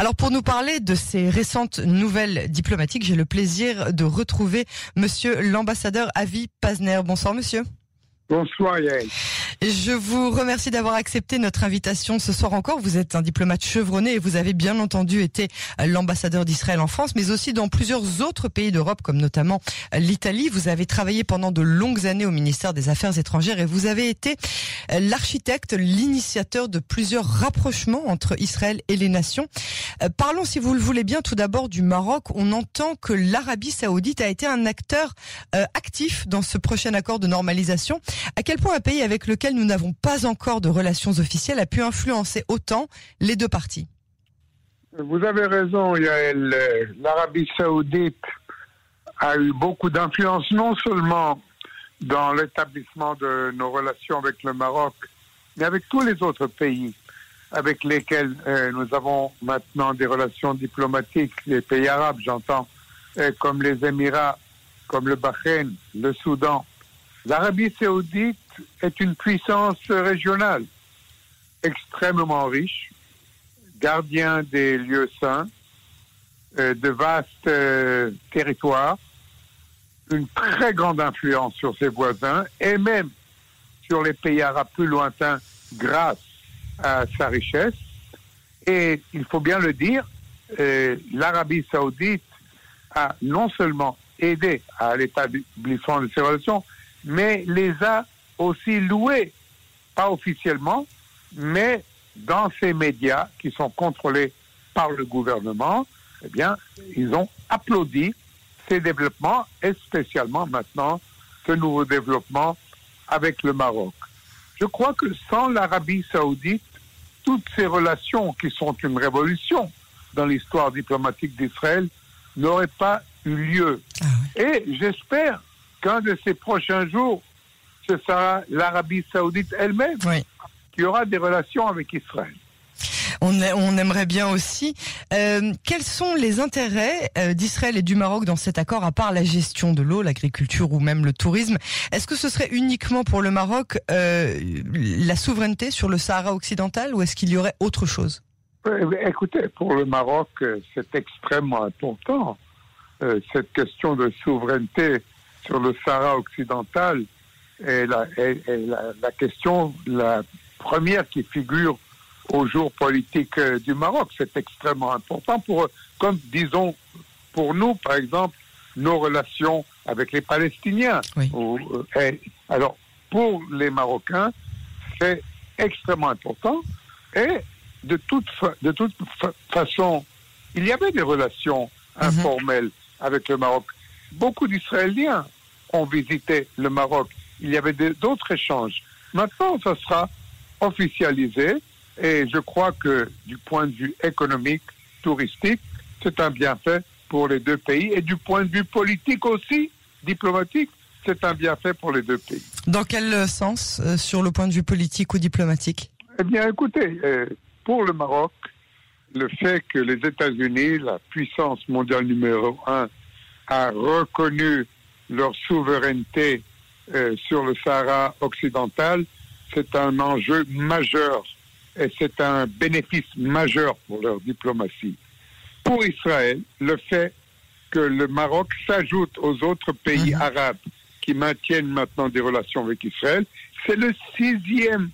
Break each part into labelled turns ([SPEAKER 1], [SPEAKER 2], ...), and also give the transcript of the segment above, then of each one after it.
[SPEAKER 1] Alors pour nous parler de ces récentes nouvelles diplomatiques, j'ai le plaisir de retrouver monsieur l'ambassadeur Avi Pazner. Bonsoir monsieur.
[SPEAKER 2] Bonsoir Yael.
[SPEAKER 1] Je vous remercie d'avoir accepté notre invitation ce soir encore. Vous êtes un diplomate chevronné et vous avez bien entendu été l'ambassadeur d'Israël en France, mais aussi dans plusieurs autres pays d'Europe, comme notamment l'Italie. Vous avez travaillé pendant de longues années au ministère des Affaires étrangères et vous avez été l'architecte, l'initiateur de plusieurs rapprochements entre Israël et les nations. Euh, parlons, si vous le voulez bien, tout d'abord du Maroc. On entend que l'Arabie saoudite a été un acteur euh, actif dans ce prochain accord de normalisation. À quel point un pays avec lequel nous n'avons pas encore de relations officielles a pu influencer autant les deux parties
[SPEAKER 2] Vous avez raison, Yael. L'Arabie saoudite a eu beaucoup d'influence, non seulement dans l'établissement de nos relations avec le Maroc, mais avec tous les autres pays avec lesquels euh, nous avons maintenant des relations diplomatiques, les pays arabes, j'entends, euh, comme les Émirats, comme le Bahreïn, le Soudan. L'Arabie saoudite est une puissance régionale extrêmement riche, gardien des lieux saints, euh, de vastes euh, territoires, une très grande influence sur ses voisins et même sur les pays arabes plus lointains grâce à sa richesse. Et il faut bien le dire, euh, l'Arabie saoudite a non seulement aidé à l'établissement de ces relations, mais les a aussi loués, pas officiellement, mais dans ces médias qui sont contrôlés par le gouvernement, eh bien, ils ont applaudi ces développements et spécialement maintenant ce nouveau développement avec le Maroc. Je crois que sans l'Arabie saoudite, toutes ces relations qui sont une révolution dans l'histoire diplomatique d'Israël n'auraient pas eu lieu. Ah et j'espère qu'un de ces prochains jours, ce sera l'Arabie saoudite elle-même qui aura des relations avec Israël.
[SPEAKER 1] On, on aimerait bien aussi. Euh, quels sont les intérêts euh, d'Israël et du Maroc dans cet accord, à part la gestion de l'eau, l'agriculture ou même le tourisme? Est-ce que ce serait uniquement pour le Maroc euh, la souveraineté sur le Sahara occidental ou est-ce qu'il y aurait autre chose?
[SPEAKER 2] Écoutez, pour le Maroc, c'est extrêmement important. cette question de souveraineté sur le Sahara occidental est la, la, question la première qui figure au jour politique euh, du Maroc. C'est extrêmement important pour, comme disons, pour nous, par exemple, nos relations avec les Palestiniens. Euh, alors, pour les Marocains, c'est extrêmement important. Et de toute, de toute façon, il y avait des relations mhm. informelles avec le Maroc. Beaucoup d'Israéliens ont visité le Maroc. Il y avait d'autres échanges. Maintenant, ça sera officialisé et je crois que du point de vue économique, touristique, c'est un bienfait pour les deux pays et du point de vue politique aussi, diplomatique, c'est un bienfait pour les deux pays.
[SPEAKER 1] Dans quel sens, euh, sur le point de vue politique ou diplomatique?
[SPEAKER 2] Eh bien, écoutez, euh, pour le Maroc, le fait que les États-Unis, la puissance mondiale numéro un, a reconnu leur souveraineté euh, sur le Sahara occidental, c'est un enjeu majeur et c'est un bénéfice majeur pour leur diplomatie. Pour Israël, le fait que le Maroc s'ajoute aux autres pays mhm. arabes qui maintiennent maintenant des relations avec Israël, c'est le sixième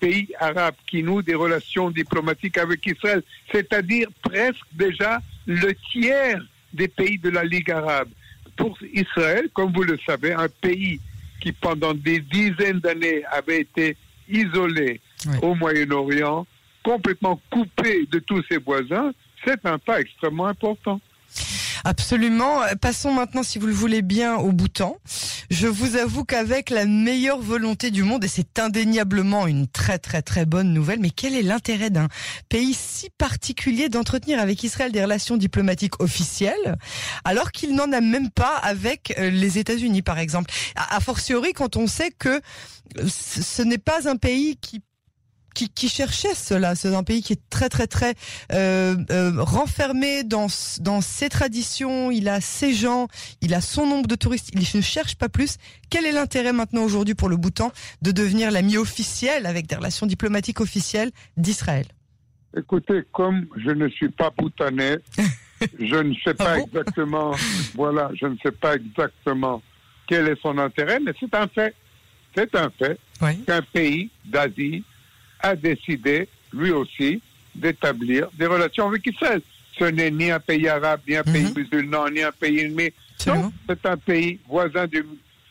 [SPEAKER 2] pays arabe qui noue des relations diplomatiques avec Israël, c'est-à-dire presque déjà le tiers des pays de la Ligue arabe pour Israël, comme vous le savez, un pays qui pendant des dizaines d'années avait été isolé au Moyen-Orient, complètement coupé de tous ses voisins, c'est un pas extrêmement important.
[SPEAKER 1] Absolument. Passons maintenant, si vous le voulez bien, au Bhoutan. Je vous avoue qu'avec la meilleure volonté du monde, et c'est indéniablement une très très très bonne nouvelle, mais quel est l'intérêt d'un pays si particulier d'entretenir avec Israël des relations diplomatiques officielles, alors qu'il n'en a même pas avec euh, les États-Unis, par exemple? A fortiori, quand on sait que ce n'est pas un pays qui qui, qui cherchait cela. C'est un pays qui est très très très euh, euh, renfermé dans dans ses traditions. Il a ses gens, il a son nombre de touristes. Il ne cherche pas plus. Quel est l'intérêt maintenant aujourd'hui pour le Bhoutan de devenir l'ami officiel avec des relations diplomatiques officielles d'Israël?
[SPEAKER 2] Écoutez, comme je ne suis pas bhoutanais, je ne sais pas
[SPEAKER 1] Ah bon?
[SPEAKER 2] exactement, voilà, je ne sais pas exactement quel est son intérêt, mais c'est un fait. C'est un fait
[SPEAKER 1] Oui.
[SPEAKER 2] qu'un pays d'Asie a décidé, lui aussi, d'établir des relations avec Israël. Ce n'est ni un pays arabe, ni un pays
[SPEAKER 1] Mhm.
[SPEAKER 2] musulman, ni un pays ennemi. Non, c'est un pays voisin du,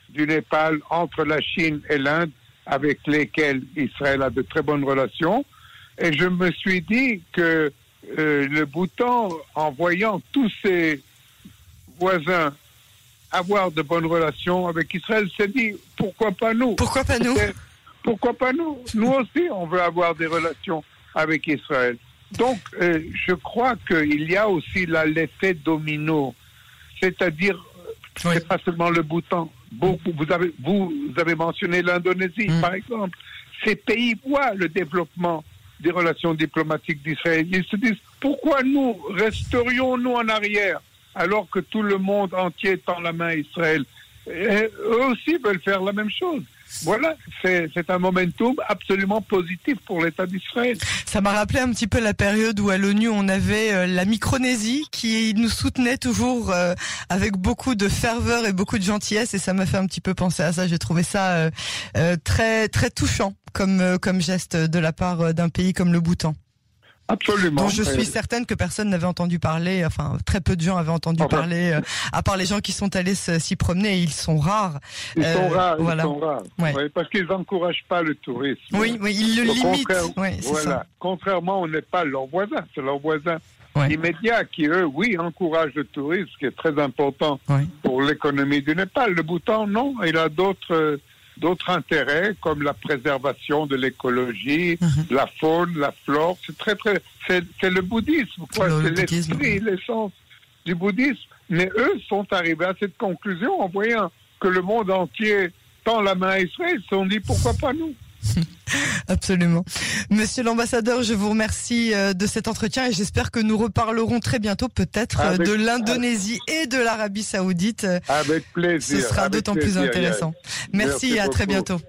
[SPEAKER 2] du Népal, entre la Chine et l'Inde, avec lesquels Israël a de très bonnes relations. Et je me suis dit que euh, le Bhoutan, en voyant tous ses voisins avoir de bonnes relations avec Israël, s'est dit pourquoi pas nous?
[SPEAKER 1] Pourquoi pas nous?
[SPEAKER 2] Pourquoi pas nous? Nous aussi, on veut avoir des relations avec Israël. Donc, euh, je crois qu'il y a aussi l'effet domino, c'est-à-dire, euh,
[SPEAKER 1] Oui.
[SPEAKER 2] c'est pas seulement le Bhoutan. Beaucoup, vous avez, vous, vous avez mentionné l'Indonésie,
[SPEAKER 1] Mm.
[SPEAKER 2] par exemple. Ces pays voient le développement des relations diplomatiques d'Israël. Ils se disent pourquoi nous resterions-nous en arrière alors que tout le monde entier tend la main à Israël? Et Eux aussi veulent faire la même chose. Voilà, c'est un momentum absolument positif pour l'État d'Israël.
[SPEAKER 1] Ça m'a rappelé un petit peu la période où à l'ONU on avait euh, la Micronésie qui nous soutenait toujours euh, avec beaucoup de ferveur et beaucoup de gentillesse et ça m'a fait un petit peu penser à ça. J'ai trouvé ça euh, très très touchant comme comme geste de la part d'un pays comme le Bhoutan,
[SPEAKER 2] Absolument.
[SPEAKER 1] dont je suis certaine que personne n'avait entendu parler. Enfin, très peu de gens avaient entendu
[SPEAKER 2] Enfin,
[SPEAKER 1] parler, euh, à part les gens qui sont allés s'y promener. Et ils sont rares.
[SPEAKER 2] Ils sont
[SPEAKER 1] euh,
[SPEAKER 2] rares,
[SPEAKER 1] voilà.
[SPEAKER 2] ils sont rares.
[SPEAKER 1] Ouais.
[SPEAKER 2] Ouais, parce qu'ils n'encouragent pas le tourisme.
[SPEAKER 1] Oui, oui, ils le
[SPEAKER 2] Au
[SPEAKER 1] limitent.
[SPEAKER 2] contraire, voilà.
[SPEAKER 1] ça.
[SPEAKER 2] Contrairement au Népal, leurs voisins, c'est leurs voisins immédiats qui, eux, oui, encouragent le tourisme, ce qui est très important pour l'économie du Népal. Le Bhoutan, non, il a d'autres euh, d'autres intérêts comme la préservation de l'écologie,
[SPEAKER 1] Mhm.
[SPEAKER 2] la faune, la flore. C'est très très c'est c'est le bouddhisme, quoi.
[SPEAKER 1] Le
[SPEAKER 2] C'est
[SPEAKER 1] bouddhisme,
[SPEAKER 2] l'esprit, l'essence du bouddhisme. Mais eux sont arrivés à cette conclusion en voyant que le monde entier tend la main à Israël. Ils se sont dit pourquoi pas nous?
[SPEAKER 1] Absolument. Monsieur l'ambassadeur, je vous remercie euh, de cet entretien et j'espère que nous reparlerons très bientôt peut-être euh,
[SPEAKER 2] Avec-
[SPEAKER 1] de l'Indonésie et de l'Arabie Saoudite.
[SPEAKER 2] Avec plaisir.
[SPEAKER 1] Ce sera d'autant plus intéressant. Merci,
[SPEAKER 2] Merci
[SPEAKER 1] et à très bientôt.